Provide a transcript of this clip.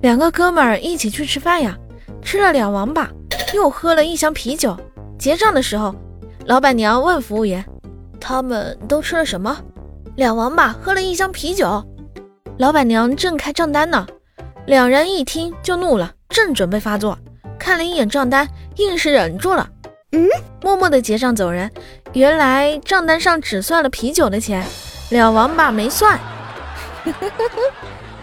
两个哥们儿一起去吃饭呀，吃了两王八。又喝了一箱啤酒。结账的时候，老板娘问服务员他们都吃了什么？两王八喝了一箱啤酒。老板娘正开账单呢，两人一听就怒了，正准备发作。看了一眼账单，硬是忍住了。嗯，默默的结账走人。原来账单上只算了啤酒的钱，两王八没算。